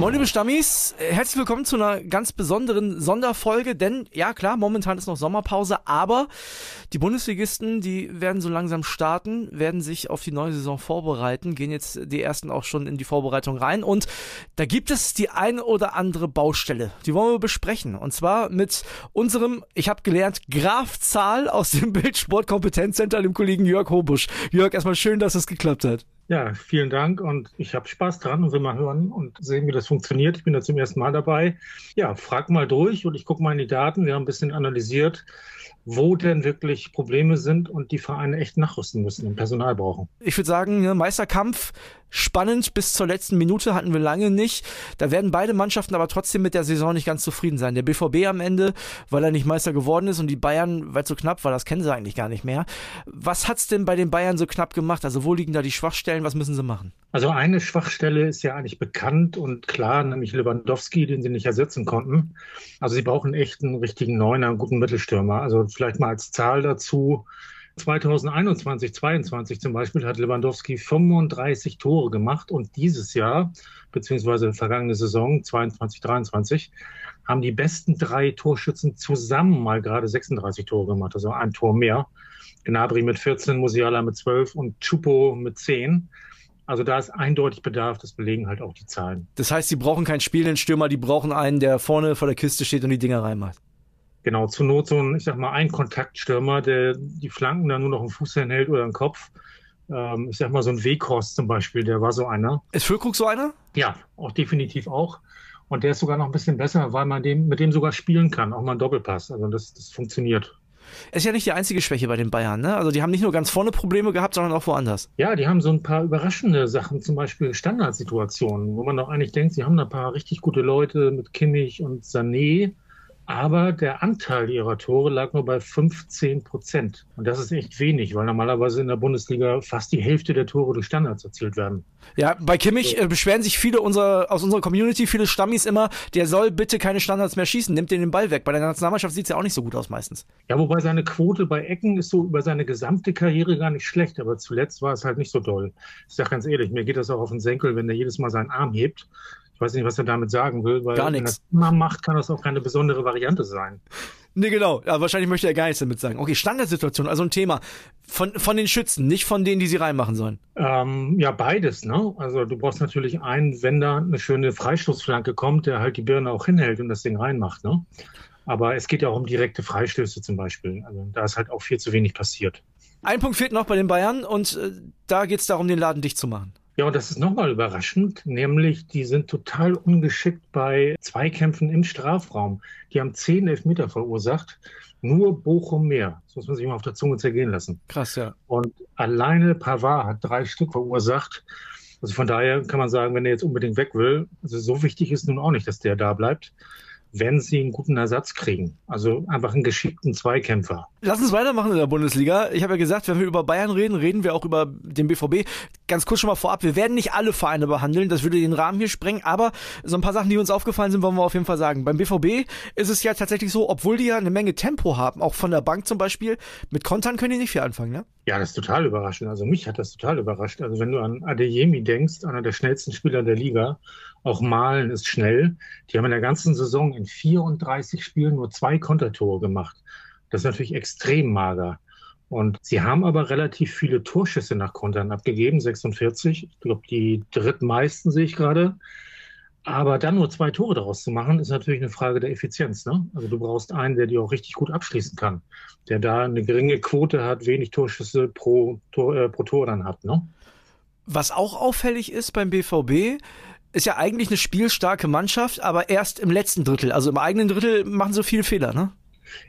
Moin liebe Stammis, herzlich willkommen zu einer ganz besonderen Sonderfolge, denn ja klar, momentan ist noch Sommerpause, aber die Bundesligisten, die werden so langsam starten, werden sich auf die neue Saison vorbereiten, gehen jetzt die ersten auch schon in die Vorbereitung rein und da gibt es die eine oder andere Baustelle, die wollen wir besprechen und zwar mit unserem, ich habe gelernt, Graf Zahl aus dem Bildsport-Kompetenzcenter, dem Kollegen Jörg Hobusch. Jörg, erstmal schön, dass es geklappt hat. Ja, vielen Dank und ich habe Spaß dran und will mal hören und sehen, wie das funktioniert. Ich bin da zum ersten Mal dabei. Ja, frag mal durch und ich gucke mal in die Daten. Wir haben ein bisschen analysiert, wo denn wirklich Probleme sind und die Vereine echt nachrüsten müssen und Personal brauchen. Ich würde sagen, ne, Meisterkampf spannend bis zur letzten Minute hatten wir lange nicht. Da werden beide Mannschaften aber trotzdem mit der Saison nicht ganz zufrieden sein. Der BVB am Ende, weil er nicht Meister geworden ist und die Bayern, weil es so knapp war, das kennen sie eigentlich gar nicht mehr. Was hat's denn bei den Bayern so knapp gemacht? Also wo liegen da die Schwachstellen? Was müssen sie machen? Also eine Schwachstelle ist ja eigentlich bekannt und klar, nämlich Lewandowski, den sie nicht ersetzen konnten. Also sie brauchen echt einen richtigen Neuner, einen guten Mittelstürmer. Also vielleicht mal als Zahl dazu. 2021, 22 zum Beispiel hat Lewandowski 35 Tore gemacht und dieses Jahr, beziehungsweise vergangene Saison 22, 23, haben die besten drei Torschützen zusammen mal gerade 36 Tore gemacht, also ein Tor mehr. Gnabry mit 14, Musiala mit 12 und Chupo mit 10. Also da ist eindeutig Bedarf, das belegen halt auch die Zahlen. Das heißt, sie brauchen keinen spielenden Stürmer, die brauchen einen, der vorne vor der Kiste steht und die Dinger reinmacht. Genau, zur Not so ein, ich sag mal, ein Kontaktstürmer, der die Flanken dann nur noch im Fuß hält oder im Kopf. Ähm, ich sag mal, so ein Weghorst zum Beispiel, der war so einer. Ist Füllkrug so einer? Ja, auch definitiv auch. Und der ist sogar noch ein bisschen besser, weil man dem, mit dem sogar spielen kann, auch mal ein Doppelpass. Also das, das funktioniert. Ist ja nicht die einzige Schwäche bei den Bayern, ne? Also die haben nicht nur ganz vorne Probleme gehabt, sondern auch woanders. Ja, die haben so ein paar überraschende Sachen, zum Beispiel Standardsituationen, wo man doch eigentlich denkt, sie haben da ein paar richtig gute Leute mit Kimmich und Sané aber der Anteil ihrer Tore lag nur bei 15 Prozent. Und das ist echt wenig, weil normalerweise in der Bundesliga fast die Hälfte der Tore durch Standards erzielt werden. Ja, bei Kimmich äh, beschweren sich viele unserer, aus unserer Community, viele Stammis immer, der soll bitte keine Standards mehr schießen, nimmt den den Ball weg. Bei der Nationalmannschaft sieht es ja auch nicht so gut aus meistens. Ja, wobei seine Quote bei Ecken ist so über seine gesamte Karriere gar nicht schlecht, aber zuletzt war es halt nicht so doll. Ich sag ganz ehrlich, mir geht das auch auf den Senkel, wenn der jedes Mal seinen Arm hebt ich weiß nicht, was er damit sagen will, weil gar nichts. wenn er das immer macht, kann das auch keine besondere Variante sein. Nee, genau. Ja, wahrscheinlich möchte er gar nichts damit sagen. Okay, Standardsituation, also ein Thema. Von, von den Schützen, nicht von denen, die sie reinmachen sollen. Ähm, ja, beides, ne? Also du brauchst natürlich einen, wenn da eine schöne Freistoßflanke kommt, der halt die Birne auch hinhält und das Ding reinmacht, ne? Aber es geht ja auch um direkte Freistöße zum Beispiel. Also da ist halt auch viel zu wenig passiert. Ein Punkt fehlt noch bei den Bayern und äh, da geht es darum, den Laden dicht zu machen. Ja, und das ist nochmal überraschend, nämlich die sind total ungeschickt bei Zweikämpfen im Strafraum. Die haben zehn Elfmeter verursacht, nur Bochum mehr. Das muss man sich mal auf der Zunge zergehen lassen. Krass, ja. Und alleine Pavard hat drei Stück verursacht. Also von daher kann man sagen, wenn er jetzt unbedingt weg will, also so wichtig ist nun auch nicht, dass der da bleibt wenn sie einen guten Ersatz kriegen. Also einfach einen geschickten Zweikämpfer. Lass uns weitermachen in der Bundesliga. Ich habe ja gesagt, wenn wir über Bayern reden, reden wir auch über den BVB. Ganz kurz schon mal vorab, wir werden nicht alle Vereine behandeln, das würde den Rahmen hier sprengen, aber so ein paar Sachen, die uns aufgefallen sind, wollen wir auf jeden Fall sagen. Beim BVB ist es ja tatsächlich so, obwohl die ja eine Menge Tempo haben, auch von der Bank zum Beispiel, mit Kontern können die nicht viel anfangen, ne? Ja, das ist total überraschend. Also mich hat das total überrascht. Also wenn du an Adeyemi denkst, einer der schnellsten Spieler der Liga, auch Malen ist schnell. Die haben in der ganzen Saison in 34 Spielen nur zwei Kontertore gemacht. Das ist natürlich extrem mager. Und sie haben aber relativ viele Torschüsse nach Kontern abgegeben, 46. Ich glaube, die drittmeisten sehe ich gerade. Aber dann nur zwei Tore daraus zu machen, ist natürlich eine Frage der Effizienz. Ne? Also du brauchst einen, der dir auch richtig gut abschließen kann, der da eine geringe Quote hat, wenig Torschüsse pro Tor, äh, pro Tor dann hat. Ne? Was auch auffällig ist beim BVB, ist ja eigentlich eine spielstarke Mannschaft, aber erst im letzten Drittel. Also im eigenen Drittel machen sie viele Fehler, ne?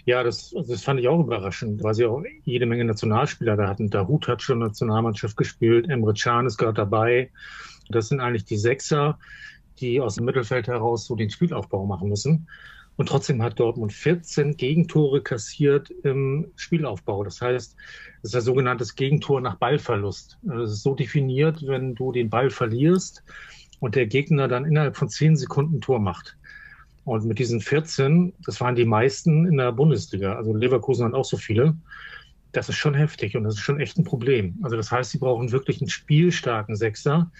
Ja, das, das fand ich auch überraschend, weil sie auch jede Menge Nationalspieler da hatten. Dahut hat schon Nationalmannschaft gespielt, Emre Can ist gerade dabei. Das sind eigentlich die Sechser, die aus dem Mittelfeld heraus so den Spielaufbau machen müssen. Und trotzdem hat Dortmund 14 Gegentore kassiert im Spielaufbau. Das heißt, das ist ein sogenanntes Gegentor nach Ballverlust. Also das ist so definiert, wenn du den Ball verlierst, und der Gegner dann innerhalb von zehn Sekunden Tor macht. Und mit diesen 14, das waren die meisten in der Bundesliga. Also Leverkusen hat auch so viele. Das ist schon heftig und das ist schon echt ein Problem. Also das heißt, sie brauchen wirklich einen spielstarken Sechser,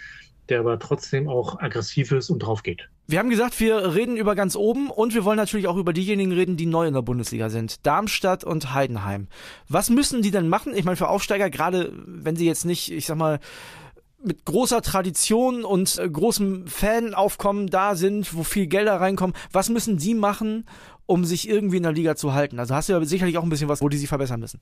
der aber trotzdem auch aggressiv ist und drauf geht. Wir haben gesagt, wir reden über ganz oben und wir wollen natürlich auch über diejenigen reden, die neu in der Bundesliga sind. Darmstadt und Heidenheim. Was müssen die denn machen? Ich meine, für Aufsteiger, gerade wenn sie jetzt nicht, ich sag mal, mit großer Tradition und äh, großem Fanaufkommen da sind, wo viel Gelder reinkommen. Was müssen die machen, um sich irgendwie in der Liga zu halten? Also hast du ja sicherlich auch ein bisschen was, wo die sich verbessern müssen.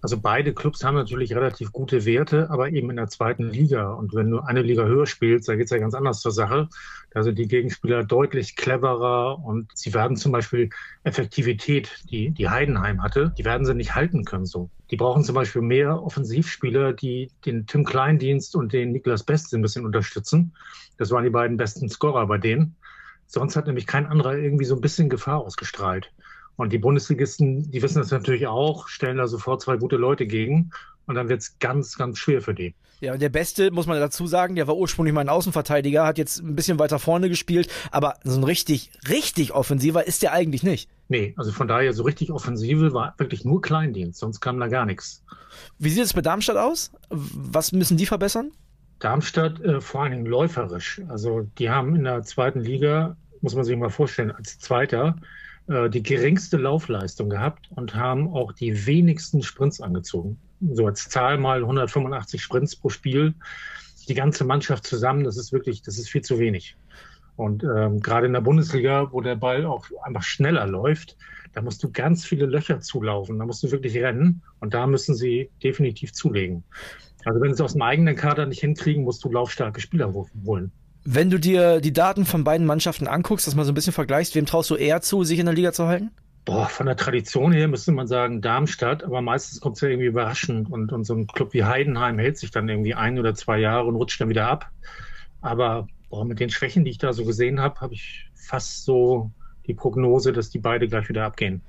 Also beide Clubs haben natürlich relativ gute Werte, aber eben in der zweiten Liga. Und wenn du eine Liga höher spielst, da geht es ja ganz anders zur Sache. Da sind die Gegenspieler deutlich cleverer und sie werden zum Beispiel Effektivität, die, die Heidenheim hatte, die werden sie nicht halten können so. Die brauchen zum Beispiel mehr Offensivspieler, die den Tim Kleindienst und den Niklas Best ein bisschen unterstützen. Das waren die beiden besten Scorer bei denen. Sonst hat nämlich kein anderer irgendwie so ein bisschen Gefahr ausgestrahlt. Und die Bundesligisten, die wissen das natürlich auch, stellen da sofort zwei gute Leute gegen. Und dann wird es ganz, ganz schwer für die. Ja, und der Beste, muss man dazu sagen, der war ursprünglich mal ein Außenverteidiger, hat jetzt ein bisschen weiter vorne gespielt, aber so ein richtig, richtig offensiver ist der eigentlich nicht. Nee, also von daher so richtig offensive war wirklich nur Kleindienst, sonst kam da gar nichts. Wie sieht es bei Darmstadt aus? Was müssen die verbessern? Darmstadt äh, vor allen Dingen läuferisch. Also die haben in der zweiten Liga, muss man sich mal vorstellen, als Zweiter äh, die geringste Laufleistung gehabt und haben auch die wenigsten Sprints angezogen. So als Zahl mal 185 Sprints pro Spiel. Die ganze Mannschaft zusammen, das ist wirklich, das ist viel zu wenig. Und ähm, gerade in der Bundesliga, wo der Ball auch einfach schneller läuft, da musst du ganz viele Löcher zulaufen. Da musst du wirklich rennen. Und da müssen sie definitiv zulegen. Also wenn sie es aus dem eigenen Kader nicht hinkriegen, musst du laufstarke Spieler holen. Wenn du dir die Daten von beiden Mannschaften anguckst, das mal so ein bisschen vergleichst, wem traust du eher zu, sich in der Liga zu halten? Boah, von der Tradition her müsste man sagen Darmstadt, aber meistens kommt es ja irgendwie überraschend und, und so ein Club wie Heidenheim hält sich dann irgendwie ein oder zwei Jahre und rutscht dann wieder ab. Aber boah, mit den Schwächen, die ich da so gesehen habe, habe ich fast so die Prognose, dass die beide gleich wieder abgehen.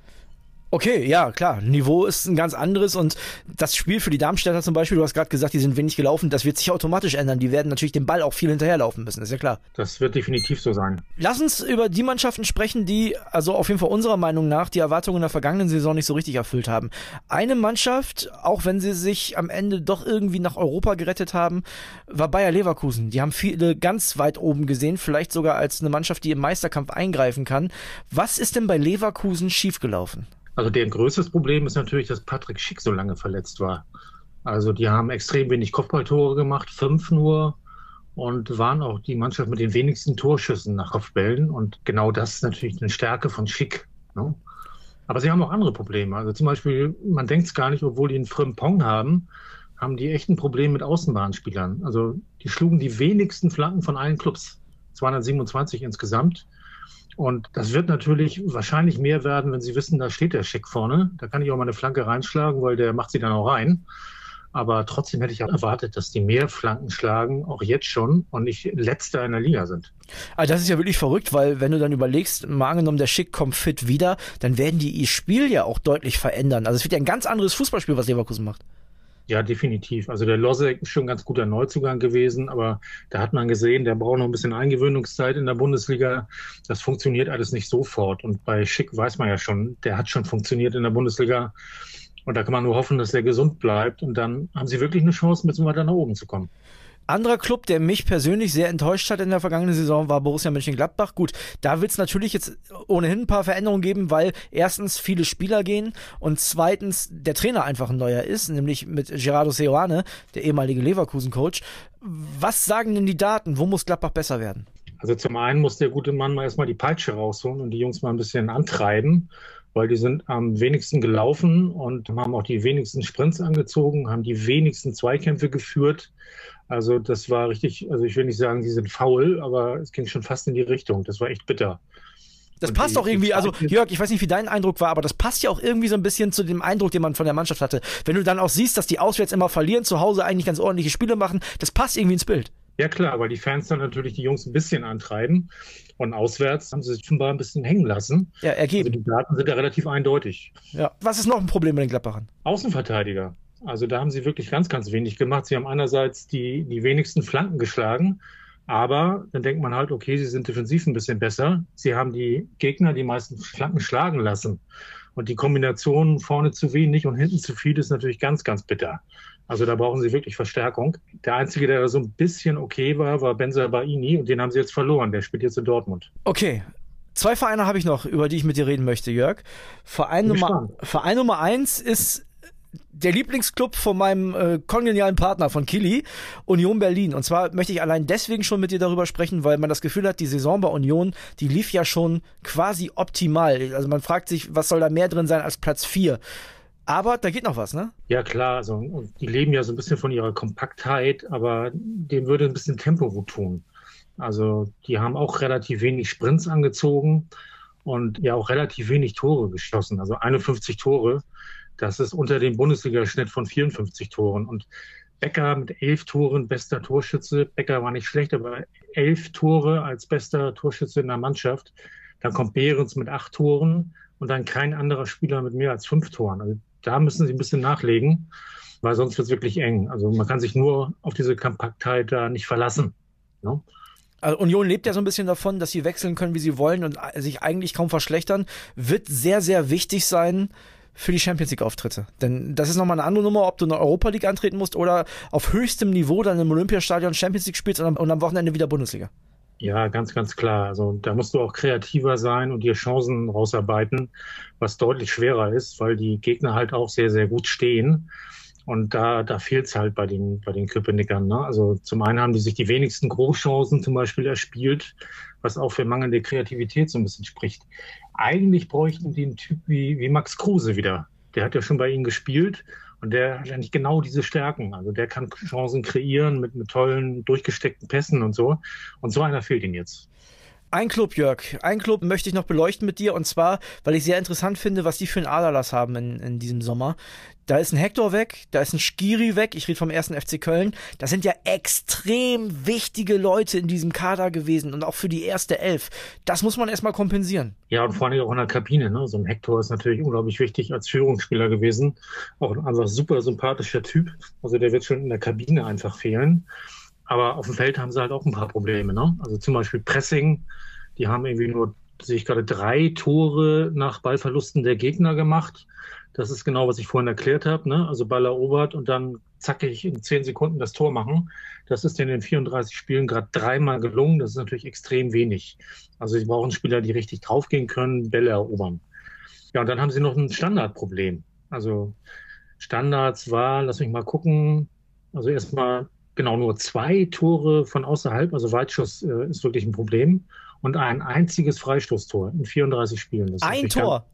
Okay, ja, klar. Niveau ist ein ganz anderes und das Spiel für die Darmstädter zum Beispiel, du hast gerade gesagt, die sind wenig gelaufen, das wird sich automatisch ändern. Die werden natürlich den Ball auch viel hinterherlaufen müssen, ist ja klar. Das wird definitiv so sein. Lass uns über die Mannschaften sprechen, die, also auf jeden Fall unserer Meinung nach, die Erwartungen der vergangenen Saison nicht so richtig erfüllt haben. Eine Mannschaft, auch wenn sie sich am Ende doch irgendwie nach Europa gerettet haben, war Bayer Leverkusen. Die haben viele ganz weit oben gesehen, vielleicht sogar als eine Mannschaft, die im Meisterkampf eingreifen kann. Was ist denn bei Leverkusen schiefgelaufen? Also deren größtes Problem ist natürlich, dass Patrick Schick so lange verletzt war. Also die haben extrem wenig Kopfballtore gemacht, fünf nur und waren auch die Mannschaft mit den wenigsten Torschüssen nach Kopfbällen. Und genau das ist natürlich eine Stärke von Schick. Ne? Aber sie haben auch andere Probleme. Also zum Beispiel, man denkt es gar nicht, obwohl die einen Frimpong haben, haben die echt ein Problem mit Außenbahnspielern. Also die schlugen die wenigsten Flanken von allen Clubs. 227 insgesamt. Und das wird natürlich wahrscheinlich mehr werden, wenn sie wissen, da steht der Schick vorne. Da kann ich auch mal eine Flanke reinschlagen, weil der macht sie dann auch rein. Aber trotzdem hätte ich auch erwartet, dass die mehr Flanken schlagen, auch jetzt schon, und nicht letzter in der Liga sind. Also das ist ja wirklich verrückt, weil wenn du dann überlegst, mal angenommen, der Schick kommt fit wieder, dann werden die ihr Spiel ja auch deutlich verändern. Also es wird ja ein ganz anderes Fußballspiel, was Leverkusen macht. Ja, definitiv. Also der Losek ist schon ein ganz guter Neuzugang gewesen, aber da hat man gesehen, der braucht noch ein bisschen Eingewöhnungszeit in der Bundesliga. Das funktioniert alles nicht sofort. Und bei Schick weiß man ja schon, der hat schon funktioniert in der Bundesliga. Und da kann man nur hoffen, dass er gesund bleibt. Und dann haben sie wirklich eine Chance, ein bisschen weiter nach oben zu kommen. Anderer Club, der mich persönlich sehr enttäuscht hat in der vergangenen Saison, war Borussia Mönchengladbach. Gut, da wird es natürlich jetzt ohnehin ein paar Veränderungen geben, weil erstens viele Spieler gehen und zweitens der Trainer einfach ein neuer ist, nämlich mit Gerardo Seoane, der ehemalige Leverkusen-Coach. Was sagen denn die Daten? Wo muss Gladbach besser werden? Also zum einen muss der gute Mann mal erstmal die Peitsche rausholen und die Jungs mal ein bisschen antreiben, weil die sind am wenigsten gelaufen und haben auch die wenigsten Sprints angezogen, haben die wenigsten Zweikämpfe geführt. Also das war richtig, also ich will nicht sagen, sie sind faul, aber es ging schon fast in die Richtung. Das war echt bitter. Das und passt auch irgendwie, also Jörg, ich weiß nicht, wie dein Eindruck war, aber das passt ja auch irgendwie so ein bisschen zu dem Eindruck, den man von der Mannschaft hatte. Wenn du dann auch siehst, dass die auswärts immer verlieren, zu Hause eigentlich ganz ordentliche Spiele machen, das passt irgendwie ins Bild. Ja klar, weil die Fans dann natürlich die Jungs ein bisschen antreiben und auswärts haben sie sich offenbar ein bisschen hängen lassen. Ja, ergeben. Also die Daten sind ja relativ eindeutig. Ja. Was ist noch ein Problem mit den Gladbachern? Außenverteidiger. Also da haben sie wirklich ganz, ganz wenig gemacht. Sie haben einerseits die, die wenigsten Flanken geschlagen, aber dann denkt man halt, okay, sie sind defensiv ein bisschen besser. Sie haben die Gegner die meisten Flanken schlagen lassen. Und die Kombination vorne zu wenig und hinten zu viel ist natürlich ganz, ganz bitter. Also da brauchen sie wirklich Verstärkung. Der Einzige, der so ein bisschen okay war, war Benzer Baini und den haben sie jetzt verloren. Der spielt jetzt in Dortmund. Okay, Zwei Vereine habe ich noch, über die ich mit dir reden möchte, Jörg. Verein, Nummer, Verein Nummer eins ist der Lieblingsclub von meinem äh, kongenialen Partner von Kili, Union Berlin. Und zwar möchte ich allein deswegen schon mit dir darüber sprechen, weil man das Gefühl hat, die Saison bei Union, die lief ja schon quasi optimal. Also man fragt sich, was soll da mehr drin sein als Platz 4? Aber da geht noch was, ne? Ja, klar. Also, die leben ja so ein bisschen von ihrer Kompaktheit, aber dem würde ein bisschen Tempo gut tun. Also, die haben auch relativ wenig Sprints angezogen und ja auch relativ wenig Tore geschossen. Also 51 Tore. Das ist unter dem Bundesliga-Schnitt von 54 Toren. Und Becker mit elf Toren, bester Torschütze. Becker war nicht schlecht, aber elf Tore als bester Torschütze in der Mannschaft. Dann kommt Behrens mit acht Toren und dann kein anderer Spieler mit mehr als fünf Toren. Also da müssen sie ein bisschen nachlegen, weil sonst wird es wirklich eng. Also man kann sich nur auf diese Kompaktheit da nicht verlassen. Ne? Also Union lebt ja so ein bisschen davon, dass sie wechseln können, wie sie wollen und sich eigentlich kaum verschlechtern. Wird sehr, sehr wichtig sein, für die Champions League Auftritte. Denn das ist nochmal eine andere Nummer, ob du in der Europa League antreten musst oder auf höchstem Niveau dann im Olympiastadion Champions League spielst und am, und am Wochenende wieder Bundesliga. Ja, ganz, ganz klar. Also da musst du auch kreativer sein und dir Chancen rausarbeiten, was deutlich schwerer ist, weil die Gegner halt auch sehr, sehr gut stehen. Und da, da fehlt es halt bei den, bei den Köpenickern. Ne? Also zum einen haben die sich die wenigsten Großchancen zum Beispiel erspielt, was auch für mangelnde Kreativität so ein bisschen spricht. Eigentlich bräuchten die einen Typ wie, wie Max Kruse wieder. Der hat ja schon bei ihnen gespielt und der hat eigentlich genau diese Stärken. Also der kann Chancen kreieren mit, mit tollen, durchgesteckten Pässen und so. Und so einer fehlt ihnen jetzt. Ein Club, Jörg, ein Club möchte ich noch beleuchten mit dir und zwar, weil ich sehr interessant finde, was die für einen Aderlass haben in, in diesem Sommer. Da ist ein Hector weg, da ist ein Skiri weg, ich rede vom ersten FC Köln. Das sind ja extrem wichtige Leute in diesem Kader gewesen und auch für die erste Elf. Das muss man erstmal kompensieren. Ja, und vor allem auch in der Kabine. Ne? So ein Hector ist natürlich unglaublich wichtig als Führungsspieler gewesen. Auch ein einfach super sympathischer Typ. Also der wird schon in der Kabine einfach fehlen. Aber auf dem Feld haben sie halt auch ein paar Probleme. Ne? Also zum Beispiel Pressing. Die haben irgendwie nur, sehe ich gerade, drei Tore nach Ballverlusten der Gegner gemacht. Das ist genau, was ich vorhin erklärt habe. Ne? Also Ball erobert und dann zackig in zehn Sekunden das Tor machen. Das ist in den 34 Spielen gerade dreimal gelungen. Das ist natürlich extrem wenig. Also sie brauchen Spieler, die richtig draufgehen können, Bälle erobern. Ja, und dann haben sie noch ein Standardproblem. Also Standards war, lass mich mal gucken, also erstmal genau nur zwei Tore von außerhalb, also Weitschuss äh, ist wirklich ein Problem. Und ein einziges Freistoßtor in 34 Spielen. ein Tor?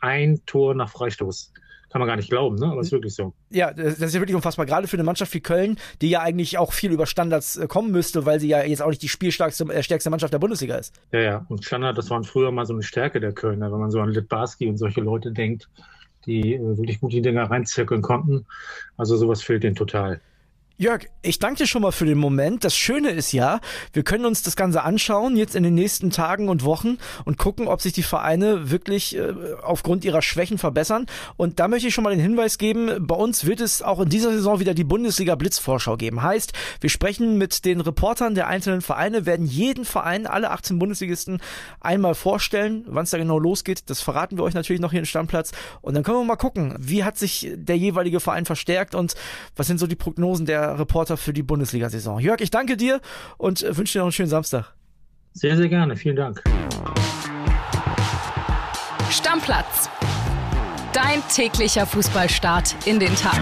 Ein Tor nach Freistoß. Kann man gar nicht glauben, ne? aber es ist wirklich so. Ja, das ist ja wirklich unfassbar. Gerade für eine Mannschaft wie Köln, die ja eigentlich auch viel über Standards äh, kommen müsste, weil sie ja jetzt auch nicht die spielstärkste äh, stärkste Mannschaft der Bundesliga ist. Ja, ja. Und Standard, das waren früher mal so eine Stärke der Kölner, wenn man so an Litbarski und solche Leute denkt, die äh, wirklich gut die Dinger reinzirkeln konnten. Also sowas fehlt denen total. Jörg, ich danke dir schon mal für den Moment. Das Schöne ist ja, wir können uns das Ganze anschauen jetzt in den nächsten Tagen und Wochen und gucken, ob sich die Vereine wirklich äh, aufgrund ihrer Schwächen verbessern. Und da möchte ich schon mal den Hinweis geben, bei uns wird es auch in dieser Saison wieder die Bundesliga Blitzvorschau geben. Heißt, wir sprechen mit den Reportern der einzelnen Vereine, werden jeden Verein, alle 18 Bundesligisten einmal vorstellen. Wann es da genau losgeht, das verraten wir euch natürlich noch hier im Stammplatz. Und dann können wir mal gucken, wie hat sich der jeweilige Verein verstärkt und was sind so die Prognosen der Reporter für die Bundesliga-Saison. Jörg, ich danke dir und äh, wünsche dir noch einen schönen Samstag. Sehr, sehr gerne. Vielen Dank. Stammplatz. Dein täglicher Fußballstart in den Tag.